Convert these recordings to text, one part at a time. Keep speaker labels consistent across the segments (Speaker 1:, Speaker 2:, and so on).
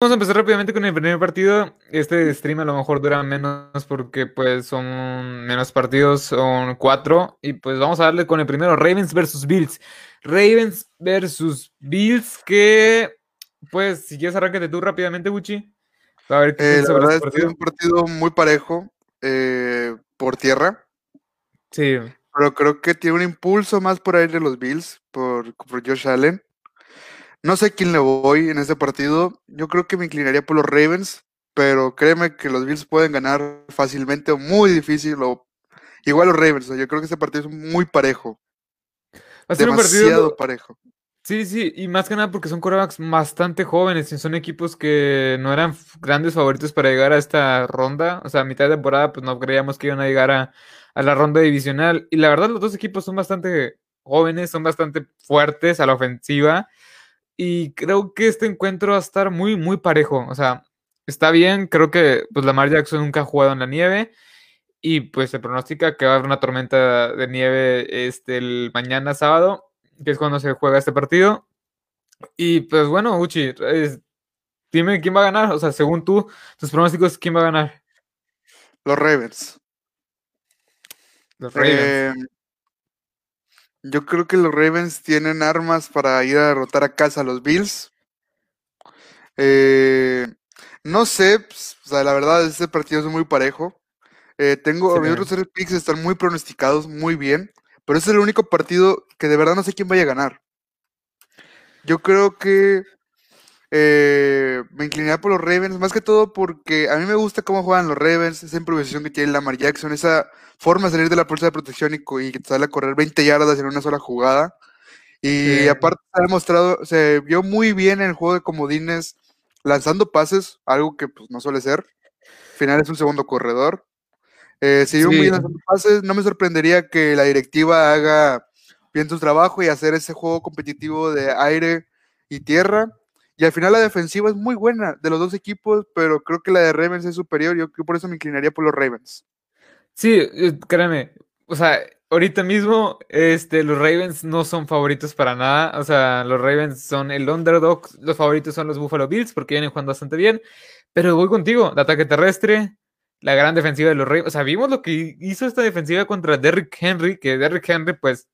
Speaker 1: Vamos a empezar rápidamente con el primer partido. Este stream a lo mejor dura menos porque pues son menos partidos, son cuatro. Y pues vamos a darle con el primero, Ravens versus Bills. Ravens versus Bills, que pues si quieres arráncate tú rápidamente, Buchi.
Speaker 2: A ver qué eh, la verdad este es un partido muy parejo eh, por tierra.
Speaker 1: Sí.
Speaker 2: Pero creo que tiene un impulso más por ahí de los Bills, por, por Josh Allen. No sé quién le voy en este partido. Yo creo que me inclinaría por los Ravens, pero créeme que los Bills pueden ganar fácilmente o muy difícil. O... Igual los Ravens. Yo creo que este partido es muy parejo.
Speaker 1: Va a ser Demasiado parejo. Sí, sí, y más que nada porque son corebacks bastante jóvenes y son equipos que no eran grandes favoritos para llegar a esta ronda. O sea, a mitad de temporada, pues no creíamos que iban a llegar a, a la ronda divisional. Y la verdad, los dos equipos son bastante jóvenes, son bastante fuertes a la ofensiva. Y creo que este encuentro va a estar muy, muy parejo. O sea, está bien. Creo que pues Lamar Jackson nunca ha jugado en la nieve. Y pues se pronostica que va a haber una tormenta de nieve este, el mañana sábado, que es cuando se juega este partido. Y pues bueno, Uchi, dime quién va a ganar. O sea, según tú, tus pronósticos, ¿quién va a ganar?
Speaker 2: Los Ravens.
Speaker 1: Los Ravens. Eh,
Speaker 2: yo creo que los Ravens tienen armas para ir a derrotar a casa a los Bills. Eh, no sé, pues, o sea, la verdad, este partido es muy parejo. Eh, tengo, sí, mis otros picks están muy pronosticados, muy bien, pero es el único partido que de verdad no sé quién vaya a ganar. Yo creo que eh, me inclinaría por los Ravens, más que todo porque a mí me gusta cómo juegan los Ravens, esa improvisación que tiene Lamar Jackson, esa forma de salir de la bolsa de protección y, que te sale a correr 20 yardas en una sola jugada. Y aparte se ha demostrado, se vio muy bien en el juego de comodines lanzando pases, algo que pues, no suele ser. Al final es un segundo corredor. Eh, se vio muy bien lanzando pases. No me sorprendería que la directiva haga bien su trabajo y hacer ese juego competitivo de aire y tierra. Y al final la defensiva es muy buena de los dos equipos, pero creo que la de Ravens es superior. Yo, por eso me inclinaría por los Ravens.
Speaker 1: Sí, eh, créeme. O sea, ahorita mismo este, los Ravens no son favoritos para nada. O sea, los Ravens son el underdog. Los favoritos son los Buffalo Bills porque vienen jugando bastante bien. Pero voy contigo. El ataque terrestre, la gran defensiva de los Ravens. O sea, vimos lo que hizo esta defensiva contra Derrick Henry, que Derrick Henry, pues,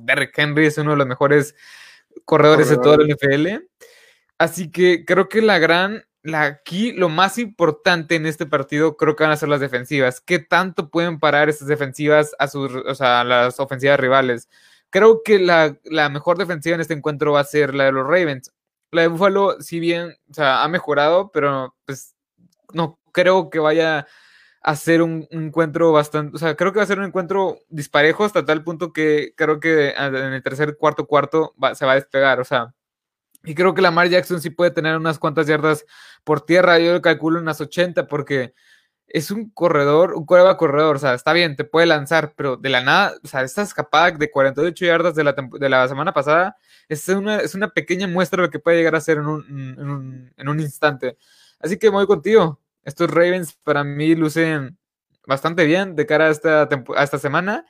Speaker 1: Derrick Henry es uno de los mejores corredores de todo el NFL. Así que creo que la gran, la, aquí lo más importante en este partido creo que van a ser las defensivas. ¿Qué tanto pueden parar estas defensivas a sus, o sea, las ofensivas rivales? Creo que la, la, mejor defensiva en este encuentro va a ser la de los Ravens. La de Buffalo, si bien, o sea, ha mejorado, pero pues no creo que vaya a ser un, encuentro bastante, o sea, creo que va a ser un encuentro disparejo hasta tal punto que creo que en el tercer, cuarto, cuarto va, se va a despegar, o sea, y creo que Lamar Jackson sí puede tener unas cuantas yardas por tierra. Yo le calculo unas 80 porque es un corredor, un coreba corredor. O sea, está bien, te puede lanzar, pero de la nada, o sea, esta escapada de 48 yardas de la, de la semana pasada es una, es una pequeña muestra de lo que puede llegar a ser en un, en un, instante. Así que voy contigo. Estos Ravens para mí lucen bastante bien de cara a esta, a esta semana.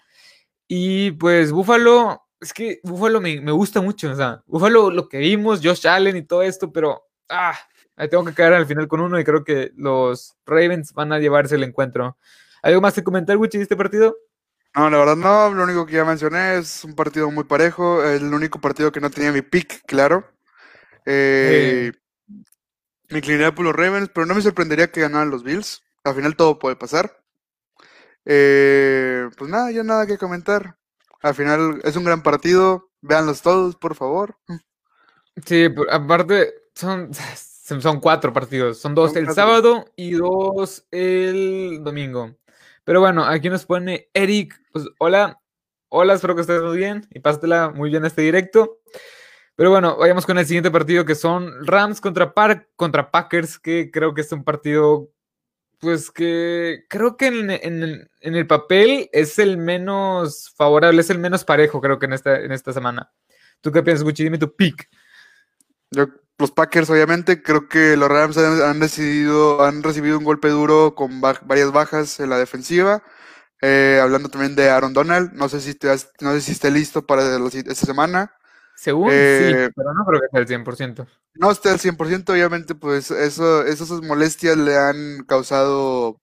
Speaker 1: Y pues Buffalo, es que Buffalo me, me, gusta mucho, o sea, Buffalo lo que vimos, Josh Allen y todo esto, pero ah, ahí tengo que caer al final con uno y creo que los Ravens van a llevarse el encuentro. ¿Algo más que comentar, Wichi, de este partido?
Speaker 2: No, la verdad no, lo único que ya mencioné es un partido muy parejo, el único partido que no tenía mi pick, claro. Eh, Me inclinaría por los Ravens, pero no me sorprendería que ganaran los Bills. Al final todo puede pasar. Eh, pues nada, ya nada que comentar. Al final es un gran partido. Véanlos todos, por favor.
Speaker 1: Sí, aparte son, son cuatro partidos. Son dos el sábado y dos el domingo. Pero bueno, aquí nos pone Eric. Pues hola. Hola, espero que estés muy bien y pásatela muy bien este directo. Pero bueno, vayamos con el siguiente partido que son Rams contra, Park, contra Packers, que creo que es un partido pues que creo que en, en, el papel es el menos favorable, es el menos parejo, creo que en esta, en esta semana. ¿Tú qué piensas, Gucci? Dime tu pick.
Speaker 2: Yo, los Packers, obviamente, creo que los Rams han, decidido, han recibido un golpe duro con varias bajas en la defensiva. Eh, hablando también de Aaron Donald, no sé si, te has, no sé si esté listo para esta semana.
Speaker 1: Según sí, eh, pero no creo que sea el 100%.
Speaker 2: No está al 100%, obviamente, pues eso, esas molestias le han causado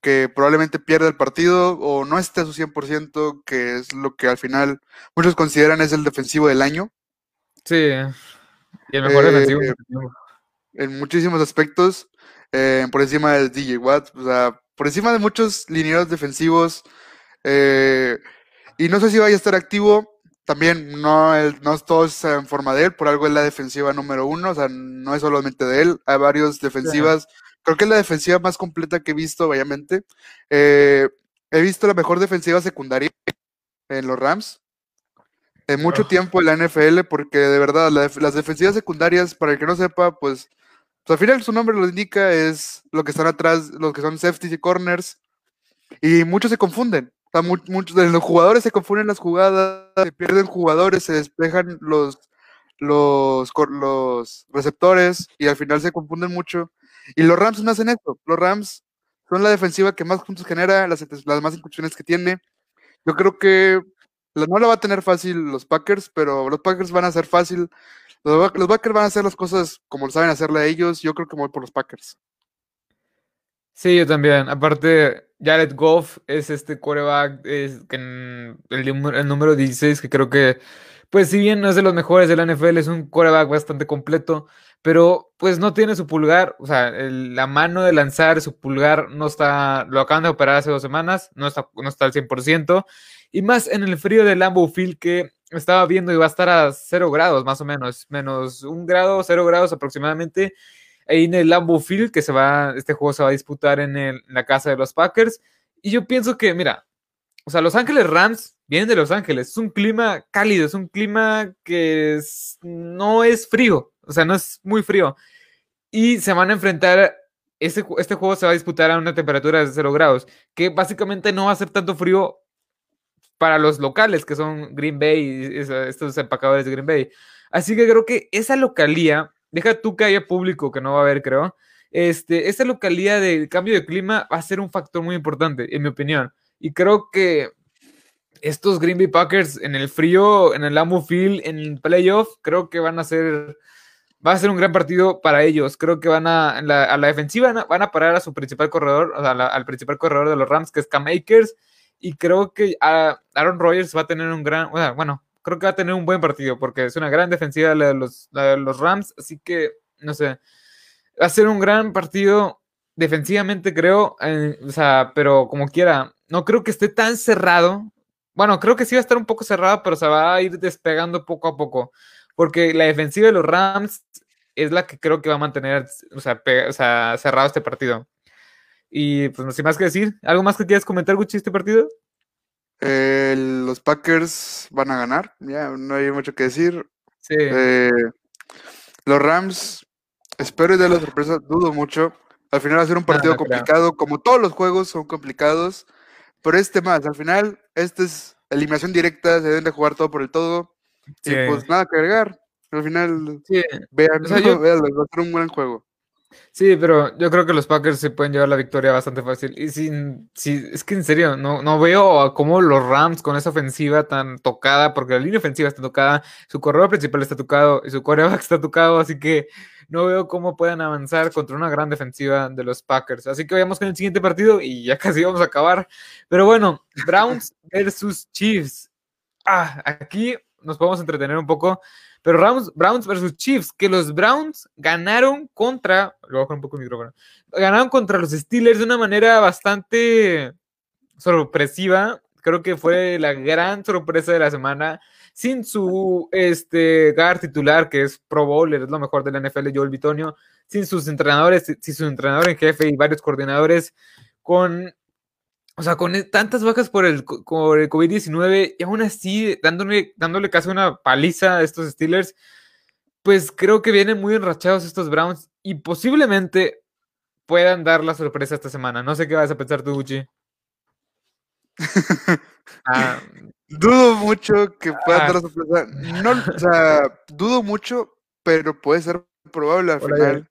Speaker 2: que probablemente pierda el partido o no esté a su 100%, que es lo que al final muchos consideran es el defensivo del año.
Speaker 1: Sí, y el mejor defensivo. Eh,
Speaker 2: en muchísimos aspectos, eh, por encima de DJ Watt, o sea, por encima de muchos lineados defensivos. Y no sé si vaya a estar activo. También no, no todo es en forma de él, por algo es la defensiva número uno, o sea, no es solamente de él, hay varios defensivas. Creo que es la defensiva más completa que he visto, obviamente. Eh, he visto la mejor defensiva secundaria en los Rams en mucho tiempo en la NFL, porque de verdad las defensivas secundarias, para el que no sepa, pues, pues, al final su nombre lo indica, es lo que están atrás, los que son safeties y corners, y muchos se confunden. Muchos de los jugadores se confunden las jugadas, se pierden jugadores, se despejan los, los, los receptores y al final se confunden mucho. Y los Rams no hacen esto. Los Rams son la defensiva que más puntos genera, las, las más incursiones que tiene. Yo creo que no la va a tener fácil los Packers, pero los Packers van a hacer fácil. Los, Packers van a hacer las cosas como saben hacerle a ellos. Yo creo que voy por los Packers.
Speaker 1: Sí, yo también. Aparte, Jared Goff es este quarterback, es el, el número 16, que creo que, pues si bien no es de los mejores de la NFL, es un quarterback bastante completo pero pues no tiene su pulgar, o sea, la mano de lanzar su pulgar no está, lo acaban de operar hace dos semanas, no está, no está al 100%, y más en el frío del Lambeau Field que estaba viendo y va a estar a 0 grados más o menos, menos un grado, 0 grados aproximadamente, en el Lambeau Field que se va, este juego se va a disputar en, la casa de los Packers, y yo pienso que, mira, o sea, Los Ángeles Rams vienen de Los Ángeles, es un clima cálido, es un clima que no es frío, o sea, no es muy frío. Y se van a enfrentar, este, este juego se va a disputar a una temperatura de 0 grados, que básicamente no va a ser tanto frío para los locales, que son Green Bay estos empacadores de Green Bay. Así que creo que esa localía, deja tú que haya público, que no va a haber, creo, este, esa localía del cambio de clima va a ser un factor muy importante, en mi opinión. Y creo que estos Green Bay Packers en el frío, en el Lambeau Field, en el playoff, creo que van a ser va a ser un gran partido para ellos. Creo que van a, a la defensiva van a parar a su principal corredor, o sea, al principal corredor de los Rams, que es Cam Akers. Y creo que Aaron Rodgers va a tener un gran, bueno, creo que va a tener un buen partido, porque es una gran defensiva de los, de los Rams. Así que, no sé, va a ser un gran partido defensivamente, creo. o sea, pero como quiera, no creo que esté tan cerrado. Bueno, creo que sí va a estar un poco cerrado, pero se va a ir despegando poco a poco. Porque la defensiva de los Rams es la que creo que va a mantener, o sea, cerrado este partido. Y pues sin más que decir, ¿algo más que quieras comentar, Gucci, este partido?
Speaker 2: Eh, los Packers van a ganar, ya no hay mucho que decir. Sí. Eh, los Rams, espero y de la sorpresa, dudo mucho. Al final va a ser un partido complicado, como todos los juegos son complicados. Pero este más, al final, este es eliminación directa, se deben de jugar todo por el todo. Y pues nada que agregar. Al final, vean, va a ser un buen juego.
Speaker 1: Sí, pero yo creo que los Packers se pueden llevar la victoria bastante fácil. Y sin, sí, es que en serio, no, no veo cómo los Rams con esa ofensiva tan tocada, porque la línea ofensiva está tocada, su corredor principal está tocado y su coreback está tocado, así que no veo cómo puedan avanzar contra una gran defensiva de los Packers. Así que vayamos con el siguiente partido y ya casi vamos a acabar. Pero bueno, Browns versus Chiefs. Ah, aquí nos podemos entretener un poco. Pero Browns, Browns versus Chiefs, que los Browns ganaron contra, lo un poco el micrófono, ganaron contra los Steelers de una manera bastante sorpresiva. Creo que fue la gran sorpresa de la semana. Sin su este, gar titular, que es Pro Bowler, es lo mejor de la NFL, Joel Bitonio. Sin sus entrenadores, sin su entrenador en jefe y varios coordinadores. Con o sea, con e, tantas bajas por el, por el COVID-19 y aún así dándole, dándole casi una paliza a estos Steelers, pues creo que vienen muy enrachados estos Browns y posiblemente puedan dar la sorpresa esta semana. No sé qué vas a pensar tú, Gucci.
Speaker 2: Ah. dudo mucho que puedan dar la ah. sorpresa. No, o sea, dudo mucho, pero puede ser probable al final.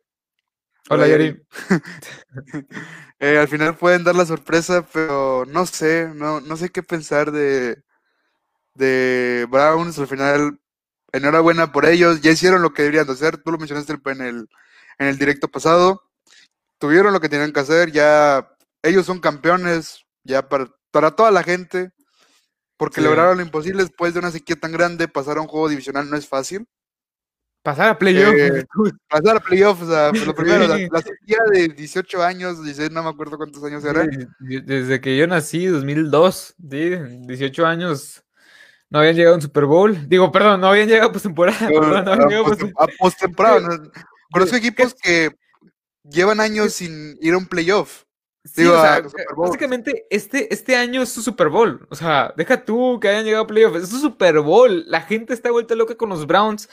Speaker 1: Hola, Yari.
Speaker 2: Eh, al final pueden dar la sorpresa, pero no sé, no, no sé qué pensar de, de Browns. Al final enhorabuena por ellos, ya hicieron lo que deberían de hacer, tú lo mencionaste en el, en el directo pasado, tuvieron lo que tenían que hacer, ya ellos son campeones, ya para, para toda la gente, porque lograron lo imposible después de una sequía tan grande, pasar a un juego divisional no es fácil.
Speaker 1: Pasar a playoff.
Speaker 2: Eh, pasar a playoff, o sea, lo primero, la, sequía de 18 años, 16, no me acuerdo cuántos años era.
Speaker 1: Desde que yo nací, 2002, 18 años, no habían llegado a un Super Bowl. Digo, perdón, no habían llegado a postemporada.
Speaker 2: a postemporada. Conozco equipos que llevan años sin ir a un playoff.
Speaker 1: Sí, o sea, básicamente este, este año es su Super Bowl. O sea, deja tú que hayan llegado a playoff. Es su Super Bowl. La gente está vuelta loca con los Browns.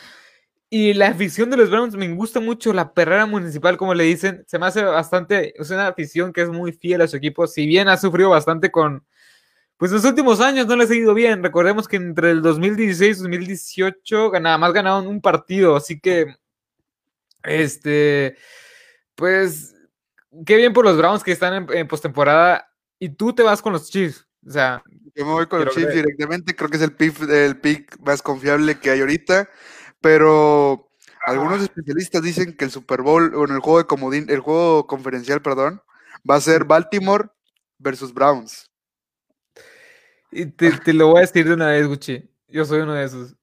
Speaker 1: Y la afición de los Browns me gusta mucho, la perrera municipal, como le dicen, se me hace bastante, es una afición que es muy fiel a su equipo, si bien ha sufrido bastante con, pues los últimos años no les ha ido bien, recordemos que entre el 2016 y 2018 nada más ganaron un partido, así que, este, pues, qué bien por los Browns que están en, postemporada. Y tú te vas con los Chiefs, o sea.
Speaker 2: Yo me voy con los Chiefs directamente, creo que es el pick, el pick más confiable que hay ahorita pero algunos especialistas dicen que el Super Bowl, o en el juego de comodín, el juego conferencial, perdón, va a ser Baltimore versus Browns.
Speaker 1: Y te, lo voy a decir de una vez, Gucci. Yo soy uno de esos.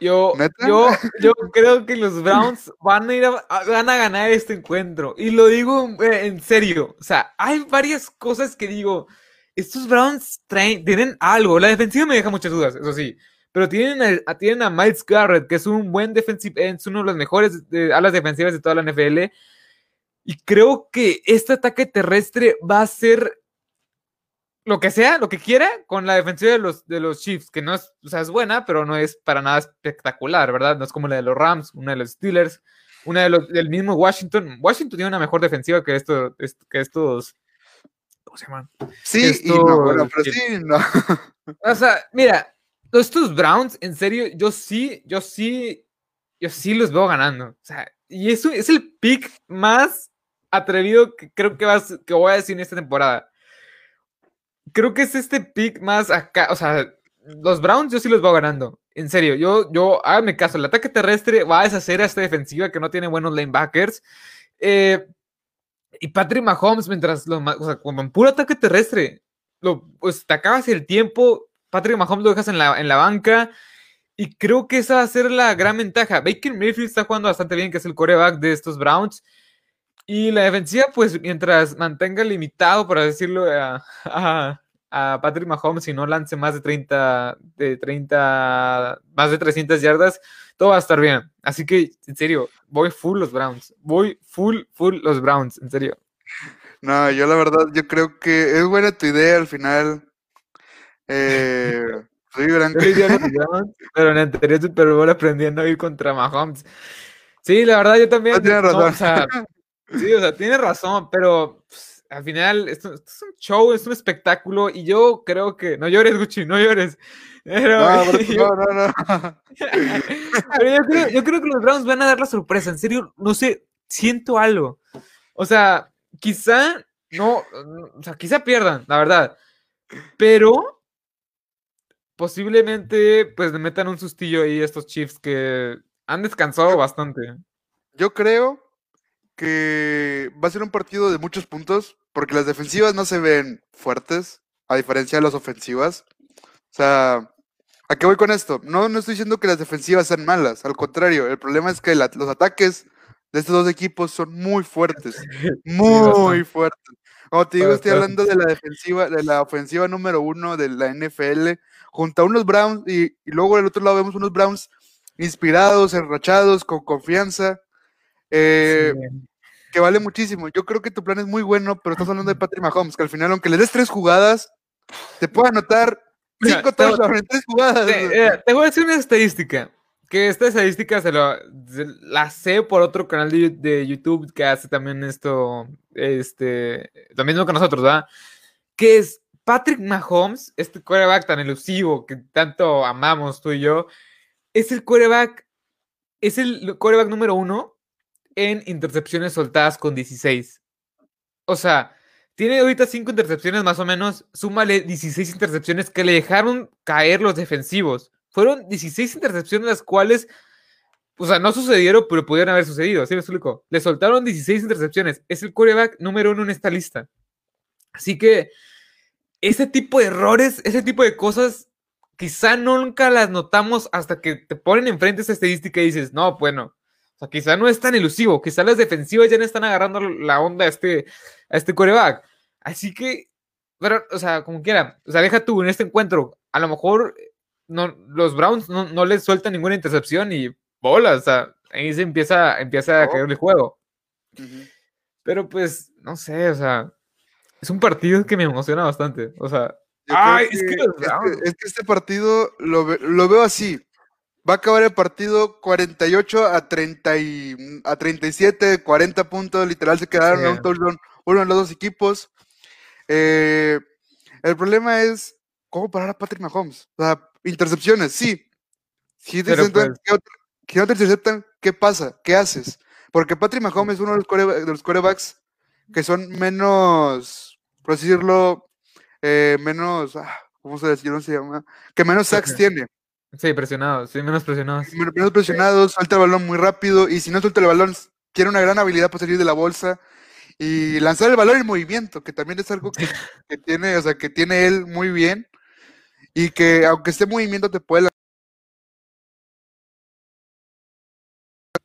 Speaker 1: Yo, yo, yo creo que los Browns van a ir a, van a ganar este encuentro. Y lo digo eh, en serio. O sea, hay varias cosas que digo. Estos Browns traen, tienen algo. La defensiva me deja muchas dudas, eso sí. Pero tienen a, tienen a Miles Garrett, que es un buen defensive es uno de los mejores alas defensivas de toda la NFL. Y creo que este ataque terrestre va a ser lo que sea, lo que quiera, con la defensiva de los, de los Chiefs, que no es, o sea, es buena, pero no es para nada espectacular, ¿verdad? No es como la de los Rams, una de los Steelers, una de los, del mismo Washington. Washington tiene una mejor defensiva que, esto, que estos. ¿Cómo se llaman?
Speaker 2: Sí, y no, bueno, pero sí, no.
Speaker 1: O sea, mira, estos Browns, en serio, yo sí, yo sí, yo sí los veo ganando. O sea, y eso es el pick más atrevido que creo que, vas, que voy a decir en esta temporada. Creo que es este pick más acá, o sea, los Browns yo sí los veo ganando. En serio, yo, yo, háganme caso, el ataque terrestre va a deshacer a esta defensiva que no tiene buenos linebackers. Eh, y Patrick Mahomes, mientras lo, o sea, con puro ataque terrestre, lo, pues te acabas el tiempo, Patrick Mahomes lo dejas en la, en la banca. Y creo que esa va a ser la gran ventaja. Baker Mayfield está jugando bastante bien, que es el coreback de estos Browns. Y la defensiva, pues mientras mantenga limitado, por decirlo, a, Patrick Mahomes y no lance más de 30, de 30, más de 300 yardas, todo va a estar bien. Así que, en serio, voy full los Browns. Voy full, full los Browns, en serio.
Speaker 2: No, yo la verdad, yo creo que es buena tu idea al final. Eh, soy
Speaker 1: pero en el anterior Super Bowl aprendiendo a ir contra Mahomes. Sí, la verdad yo también.
Speaker 2: tiene razón.
Speaker 1: sí, o sea, tiene razón, pero pues, al final esto, es un show, es un espectáculo y yo creo que no llores, Gucci, no llores. Pero, no, yo, no, no, pero yo creo, yo creo que los Browns van a dar la sorpresa, en serio, no sé, siento algo. O sea, quizá no, o sea, quizá pierdan, la verdad. Pero posiblemente pues le metan un sustillo ahí estos Chiefs que han descansado bastante.
Speaker 2: Yo creo que va a ser un partido de muchos puntos porque las defensivas no se ven fuertes a diferencia de las ofensivas. O sea, ¿a qué voy con esto? No, no estoy diciendo que las defensivas sean malas, al contrario, el problema es que los ataques de estos dos equipos son muy fuertes, muy fuertes. Como te digo, estoy hablando de la defensiva, de la ofensiva número uno de la NFL, junto a unos Browns, y, luego del otro lado vemos unos Browns inspirados, enrachados, con confianza, eh, que vale muchísimo. Yo creo que tu plan es muy bueno, pero estás hablando de Patrick Mahomes, que al final, aunque le des tres jugadas, te puede anotar cinco touchdowns en tres jugadas.
Speaker 1: Te, te voy a decir una estadística que esta estadística se, la sé por otro canal de, YouTube que hace también esto, este, lo mismo que nosotros, ¿verdad? Que es Patrick Mahomes, este quarterback tan elusivo que tanto amamos tú y yo, es el quarterback, es el quarterback número uno en intercepciones soltadas con 16. O sea, tiene ahorita cinco intercepciones más o menos, súmale 16 intercepciones que le dejaron caer los defensivos. Fueron 16 intercepciones las cuales, o sea, no sucedieron, pero pudieron haber sucedido, ¿sí me explico? Le soltaron 16 intercepciones. Es el quarterback número uno en esta lista. Así que ese tipo de errores, ese tipo de cosas, quizá nunca las notamos hasta que te ponen enfrente esa estadística y dices, no, bueno, o sea, quizá no es tan elusivo, quizá las defensivas ya no están agarrando la onda a este, a este coreback. Así que, pero, o sea, como quiera, o sea, deja tú en este encuentro, a lo mejor no, los Browns no, no les sueltan ninguna intercepción y bola, o sea, ahí se empieza, empieza a caer el juego. Pero pues, no sé, o sea, es un partido que me emociona bastante. O sea,
Speaker 2: es, que, este partido lo, veo así. Va a acabar el partido 48 a, 30 a 37, 40 puntos. Literal se quedaron un touchdown uno de los dos equipos. Eh, el problema es cómo parar a Patrick Mahomes. O sea, intercepciones, sí. Si te pues no te interceptan, ¿qué pasa? ¿Qué haces? Porque Patrick Mahomes es uno de los, corebacks que son menos, por decirlo, eh, menos, ah, ¿cómo se dice? se llama? Que menos sacks tiene.
Speaker 1: Sí, presionados, sí, menos presionados.
Speaker 2: Menos presionados, suelta el balón muy rápido y si no suelta el balón, tiene una gran habilidad para salir de la bolsa y lanzar el balón en movimiento, que también es algo que, tiene, o sea, que tiene él muy bien y que aunque esté en movimiento te puede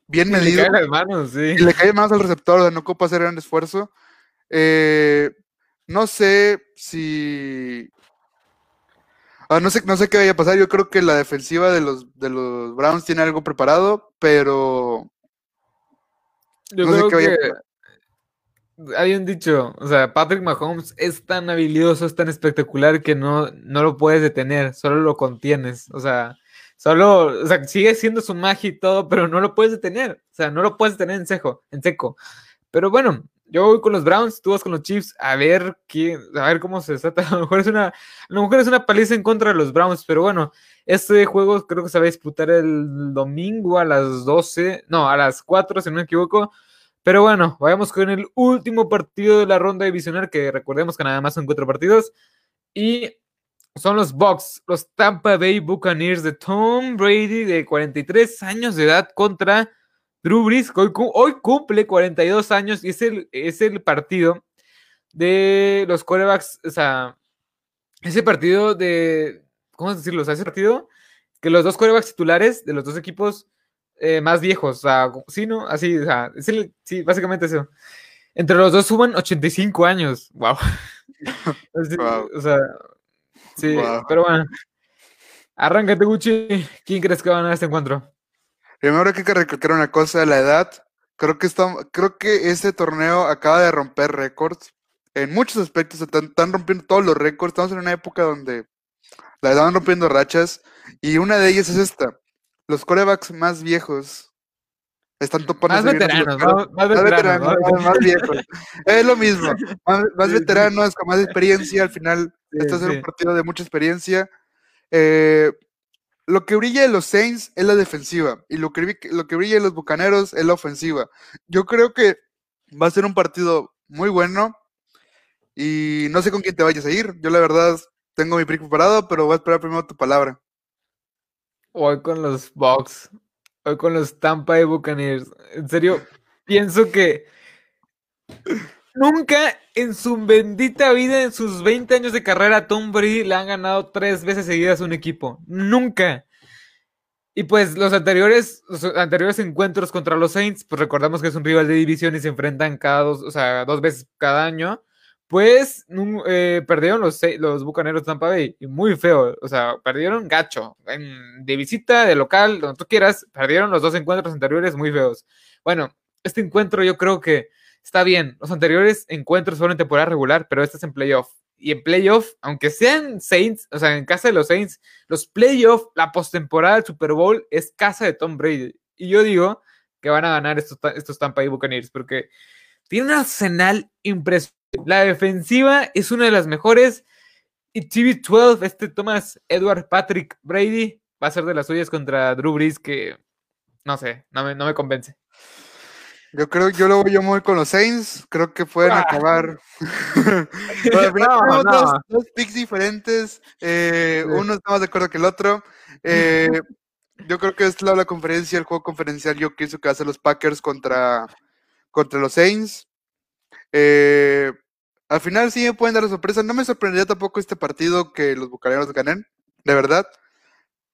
Speaker 2: bien medido.
Speaker 1: Le cae las manos, sí.
Speaker 2: Y le cae más al receptor, o sea, no ocupa hacer gran esfuerzo. Eh, no sé si. Ah, no, sé, no sé qué vaya a pasar. Yo creo que la defensiva de los, de los Browns tiene algo preparado, pero.
Speaker 1: Yo no sé qué vaya a un dicho, o sea, Patrick Mahomes es tan habilidoso, es tan espectacular que no, no lo puedes detener, solo lo contienes. O sea, Solo, o sea, sigue siendo su magia y todo, pero no lo puedes detener. O sea, no lo puedes detener en seco, en seco. Pero bueno, yo voy con los Browns, tú vas con los Chiefs, a ver quién, a ver cómo se desata. A lo mejor es una, a lo mejor es una paliza en contra de los Browns, pero bueno, este juego creo que se va a disputar el domingo a las 12, no, a las 4, si no me equivoco. Pero bueno, vayamos con el último partido de la ronda divisional, que recordemos que nada más son cuatro partidos. Y son los Bucks, los Tampa Bay Buccaneers de Tom Brady de 43 años de edad contra Drew Brees, que hoy, cumple 42 años y es el, es el partido de los quarterbacks, o sea, ese partido de, ¿cómo decirlo? O sea, ese partido que los dos quarterbacks titulares de los dos equipos eh, más viejos, o sea, sí, ¿no? Así, o sea, el, sí, básicamente eso. Entre los dos suman 85 años, wow. wow. O sea, Sí, pero bueno. Arráncate, Gucci. ¿Quién crees que va a ganar este encuentro?
Speaker 2: Primero hay que recalcar una cosa, la edad. Creo que, está, creo que este torneo acaba de romper récords. En muchos aspectos están, rompiendo todos los récords. Estamos en una época donde la están rompiendo rachas. Y una de ellas es esta. Los corebacks más viejos están topando.
Speaker 1: Más veteranos, más, veteranos,
Speaker 2: más, viejos. Es lo mismo. Más, veteranos, con más experiencia. Al final, este es un partido de mucha experiencia. Eh, lo que brilla en los Saints es la defensiva. Y lo que, lo que brilla en los Bucaneros es la ofensiva. Yo creo que va a ser un partido muy bueno. Y no sé con quién te vayas a ir. Yo, la verdad, tengo mi pick preparado, pero voy a esperar primero tu palabra.
Speaker 1: Voy con los Bucks con los Tampa Bay Buccaneers. En serio, pienso que nunca en su bendita vida, en sus 20 años de carrera, Tom Brady le han ganado tres veces seguidas un equipo. Nunca. Y pues los anteriores, los anteriores encuentros contra los Saints, pues recordamos que es un rival de división y se enfrentan cada dos, o sea, dos veces cada año pues eh, perdieron los, los Bucaneros de Tampa Bay, y muy feo, o sea, perdieron gacho, de visita, de local, donde tú quieras, perdieron los dos encuentros anteriores muy feos. Bueno, este encuentro yo creo que está bien, los anteriores encuentros fueron en temporada regular, pero este es en playoff. Y en playoff, aunque sean Saints, o sea, en casa de los Saints, los playoffs, la postemporada del Super Bowl es casa de Tom Brady. Y yo digo que van a ganar estos, estos Tampa Bay Buccaneers porque tiene un arsenal impresionante la defensiva es una de las mejores. Y TV12, este Thomas Edward Patrick Brady, va a ser de las suyas contra Drew Brees, que no sé, no me, convence.
Speaker 2: Yo creo, yo lo voy muy con los Saints. Creo que pueden
Speaker 1: Ah.
Speaker 2: acabar.
Speaker 1: No, no.
Speaker 2: Dos, dos picks diferentes. eh,
Speaker 1: Sí.
Speaker 2: Uno está más de acuerdo que el otro. Eh, yo creo que es la, la conferencia, el juego conferencial. Yo pienso que va a ser los Packers contra, contra los Saints. Eh, al final sí me pueden dar la sorpresa. No me sorprendería tampoco este partido que los bucaneros ganen. De verdad.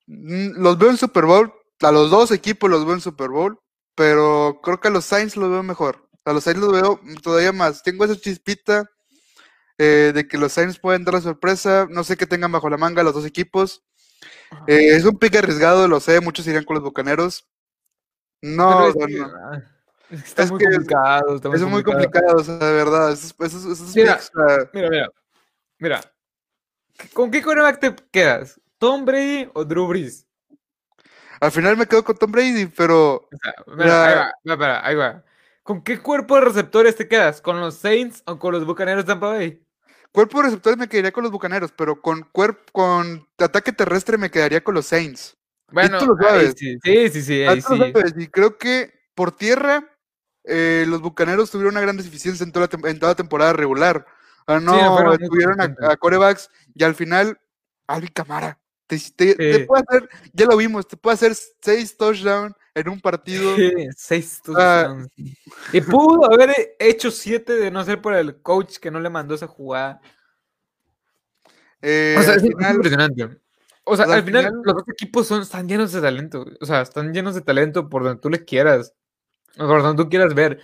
Speaker 2: Mm, Los veo en Super Bowl. A los dos equipos los veo en Super Bowl. Pero creo que a los Saints los veo mejor. A los Saints los veo todavía más. Tengo esa chispita eh, de que los Saints pueden dar la sorpresa. No sé qué tengan bajo la manga los dos equipos. Eh, es un pick arriesgado, lo sé. Muchos irían con los bucaneros. No, no, no.
Speaker 1: Está
Speaker 2: Es
Speaker 1: muy complicado. Está
Speaker 2: Es muy complicado, o sea, de verdad.
Speaker 1: Mira, Mira, mira. Mira. ¿Con qué quarterback te quedas? ¿Tom Brady o Drew Brees?
Speaker 2: al final me quedo con Tom Brady, pero
Speaker 1: O sea, mira, ahí va, ahí va. ¿Con qué cuerpo de receptores te quedas? ¿Con los Saints o con los Bucaneros de Tampa Bay?
Speaker 2: cuerpo de receptores me quedaría con los bucaneros, pero con con ataque terrestre me quedaría con los Saints.
Speaker 1: Bueno,
Speaker 2: tú lo sabes.
Speaker 1: sí, sí, sí, sí,
Speaker 2: Ah,
Speaker 1: ahí
Speaker 2: tú lo
Speaker 1: sí.
Speaker 2: sabes, Y creo que por tierra, eh, los bucaneros tuvieron una gran deficiencia en toda la, tem- en toda la temporada regular. Ah,
Speaker 1: no muy
Speaker 2: tuvieron a, a corebacks y al final, Alvin Camara. Te, te- te
Speaker 1: Sí.
Speaker 2: puede hacer, ya lo vimos, te puede hacer seis touchdowns en un partido.
Speaker 1: Sí, seis
Speaker 2: Ah.
Speaker 1: touchdowns. Y pudo haber hecho siete de no ser por el coach que no le mandó esa jugada.
Speaker 2: Eh,
Speaker 1: O sea, es, es
Speaker 2: final,
Speaker 1: impresionante. O sea,
Speaker 2: al
Speaker 1: al final,
Speaker 2: final-
Speaker 1: los dos equipos son, están llenos de talento. O sea, están llenos de talento por donde tú les quieras. O Por tú quieras ver.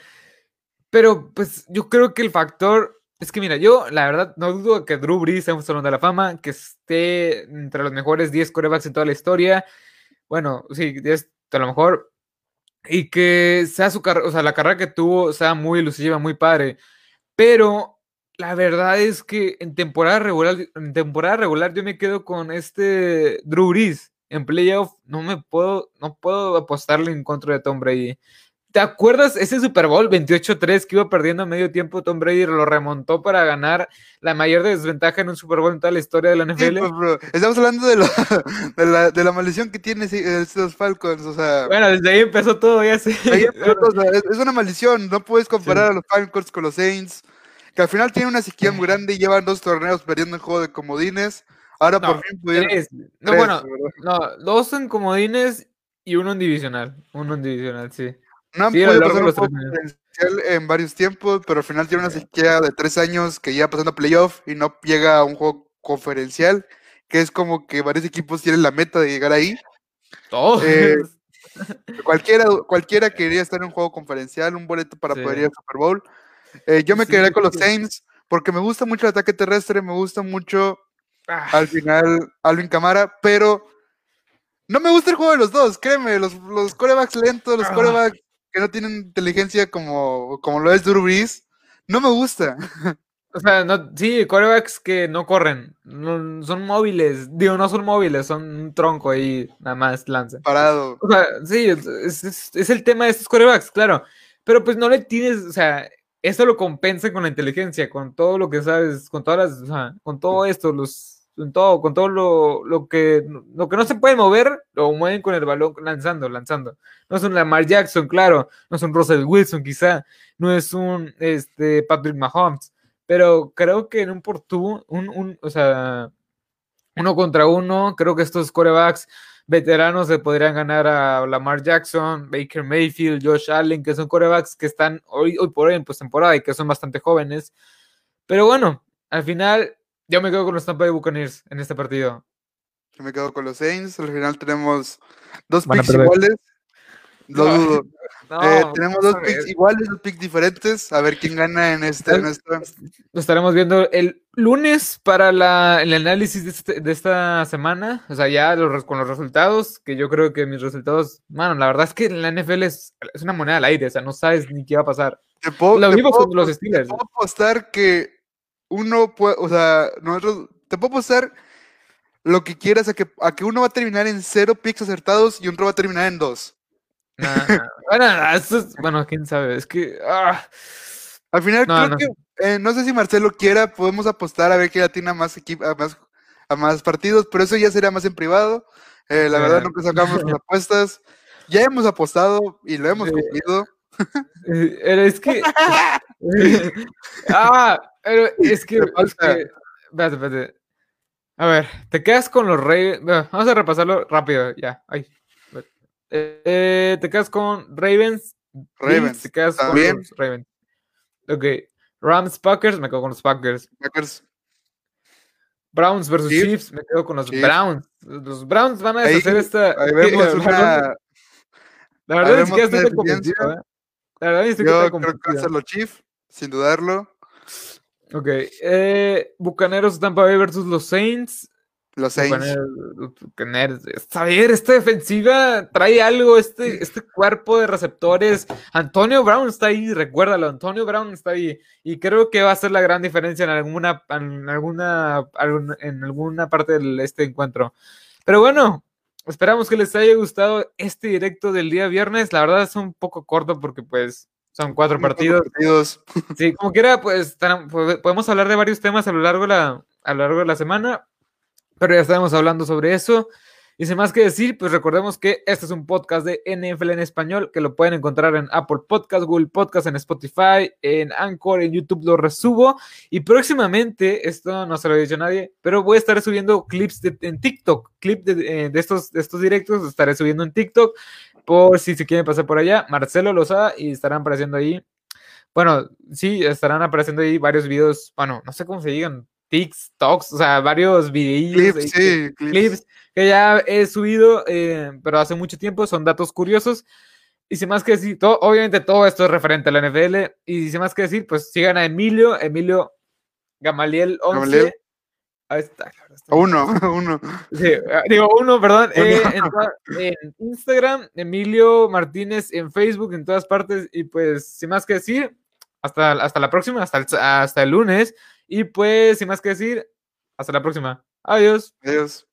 Speaker 1: Pero, pues, yo creo que el factor. Es que, mira, yo, la verdad, no dudo que Drew Brees sea un salón de la fama, que esté entre los mejores 10 corebacks en toda la historia. Bueno, sí, 10 a lo mejor. Y que sea su carrera, o sea, la carrera que tuvo sea muy ilusiva, muy padre. Pero la verdad es que en temporada regular, en temporada regular yo me quedo con este Drew Brees. En playoff no me puedo, no puedo apostarle en contra de Tom Brady. ¿Te acuerdas ese Super Bowl 28-3 que iba perdiendo a medio tiempo? Tom Brady lo remontó para ganar la mayor desventaja en un Super Bowl en toda la historia de la
Speaker 2: sí,
Speaker 1: NFL.
Speaker 2: pues, bro, estamos hablando de, lo- de, la, de la maldición que tienen sí, estos Falcons. O sea,
Speaker 1: Bueno, desde ahí empezó todo, ya sé.
Speaker 2: ahí empezó, o sea, es, es una maldición. No puedes comparar a los Falcons con los Saints, que al final tienen una sequía muy grande y llevan dos torneos perdiendo el juego de comodines. Ahora
Speaker 1: No,
Speaker 2: por fin pudieron.
Speaker 1: Tres. No,
Speaker 2: tres,
Speaker 1: bueno, no, dos en comodines y uno en divisional. Uno en divisional, sí.
Speaker 2: No han
Speaker 1: Sí, largo
Speaker 2: pasar un potencial en varios tiempos, pero al final tiene una sequía de tres años que ya pasando playoff y no llega a un juego conferencial, que es como que varios equipos tienen la meta de llegar ahí.
Speaker 1: Todos.
Speaker 2: Eh, Cualquiera, cualquiera quería estar en un juego conferencial, un boleto para
Speaker 1: Sí.
Speaker 2: poder ir al Super Bowl. Eh, yo me
Speaker 1: Sí,
Speaker 2: quedaría con los. Saints porque me gusta mucho el ataque terrestre, me gusta mucho
Speaker 1: Ah,
Speaker 2: al final Alvin Camara, pero no me gusta el juego de los dos, créeme, los, los corebacks lentos, los
Speaker 1: Ah.
Speaker 2: corebacks que no tienen inteligencia como, como lo es Drew Brees, no me gusta.
Speaker 1: O sea, no, sí, corebacks que no corren. no- son móviles. Digo, no son móviles, son un tronco ahí, nada más lanzan.
Speaker 2: Parado.
Speaker 1: O sea, sí, es, es- es- es el tema de estos corebacks, claro. Pero pues no le tienes, o sea, esto lo compensa con la inteligencia, con todo lo que sabes, con todas las, o sea, con todo esto, los, con todo, con todo lo, lo que, lo que no se puede mover, lo mueven con el balón lanzando, lanzando. No es un Lamar Jackson, claro, no es un Russell Wilson, quizá, no es un este, Patrick Mahomes, pero creo que en un por tú, un, un, o sea, uno contra uno, creo que estos corebacks veteranos se podrían ganar a Lamar Jackson, Baker Mayfield, Josh Allen, que son corebacks que están hoy, hoy por hoy en postemporada y que son bastante jóvenes. Pero bueno, al final yo me quedo con los Tampa Bay Buccaneers en este partido.
Speaker 2: Yo me quedo con los Saints, al final tenemos dos picks iguales. Lo
Speaker 1: No.
Speaker 2: dudo.
Speaker 1: No,
Speaker 2: Eh, tenemos dos picks iguales, dos picks diferentes. A ver quién gana en este. En esta.
Speaker 1: Lo estaremos viendo el lunes para la, el análisis de, este- de esta semana. O sea, ya los con los resultados, que yo creo que mis resultados, bueno, la verdad es que la NFL es, es una moneda al aire, o sea, no sabes ni qué va a pasar.
Speaker 2: Te puedo,
Speaker 1: Lo
Speaker 2: te
Speaker 1: mismo
Speaker 2: puedo-
Speaker 1: con los
Speaker 2: te
Speaker 1: Steelers.
Speaker 2: puedo apostar que uno puede, o sea, nosotros, te puedo apostar lo que quieras a que, a que uno va a terminar en cero picks acertados y otro va a terminar en dos.
Speaker 1: Nah. Bueno, eso es- bueno, quién sabe, es que... ah,
Speaker 2: Al final,
Speaker 1: No,
Speaker 2: creo
Speaker 1: no.
Speaker 2: que, eh, no sé si Marcelo quiera, podemos apostar a ver quién atina más, a más, a más partidos, pero eso ya sería más en privado. Eh, la verdad, nunca sacamos las apuestas. Ya hemos apostado y lo hemos cumplido.
Speaker 1: Eh, es que. ah, es que. Es que espérate, espérate. A ver, te quedas con los Ravens. Vamos a repasarlo rápido, ya. Ay. Eh, te quedas con Ravens.
Speaker 2: Ravens.
Speaker 1: te quedas con los Ravens. Ok. Rams, Packers, me quedo con los Packers.
Speaker 2: Packers.
Speaker 1: Browns versus Chiefs, me quedo con los Browns. Los Browns van a deshacer esta.
Speaker 2: Ahí vemos una.
Speaker 1: La verdad es que estoy convencido. ¿eh? La verdad es que
Speaker 2: Yo creo que va a ser los Chiefs, sin dudarlo.
Speaker 1: Ok. Eh, Bucaneros Tampa Bay versus los Saints.
Speaker 2: Los Saints.
Speaker 1: A ver, esta defensiva trae algo, este, este cuerpo de receptores. Antonio Brown está ahí, recuérdalo, Antonio Brown está ahí. Y creo que va a ser la gran diferencia en alguna, en alguna, en alguna parte de este encuentro. Pero bueno, esperamos que les haya gustado este directo del día viernes. La verdad es un poco corto porque pues son cuatro partidos.
Speaker 2: partidos.
Speaker 1: Sí, como quiera, pues podemos hablar de varios temas a lo largo de la, a lo largo de la semana. Pero ya estamos hablando sobre eso. Y sin más que decir, pues recordemos que este es un podcast de NFL en español que lo pueden encontrar en Apple Podcast, Google Podcast, en Spotify, en Anchor, en YouTube lo resubo. Y próximamente, esto no se lo he dicho a nadie, pero voy a estar subiendo clips en TikTok, clips de, eh, de, estos, de estos directos, estaré subiendo en TikTok por si se quieren pasar por allá. Marcelo Lozada y estarán apareciendo ahí. Bueno, sí, estarán apareciendo ahí varios videos, bueno, no sé cómo se digan, TikToks, o sea, varios videos,
Speaker 2: clips, sí,
Speaker 1: clips. que ya he subido, eh, pero hace mucho tiempo, son datos curiosos. Y sin más que decir, todo, obviamente todo esto es referente a la NFL. Y sin más que decir, pues sigan a Emilio, Emilio Gamaliel 11. Ahí está,
Speaker 2: Uno, uno.
Speaker 1: Sí, ah, digo uno, perdón. Eh, en, Instagram, Emilio Martínez, en Facebook, en todas partes. Y pues, sin más que decir, hasta, hasta la próxima, hasta hasta el lunes. Y pues, sin más que decir, hasta la próxima. Adiós.
Speaker 2: Adiós.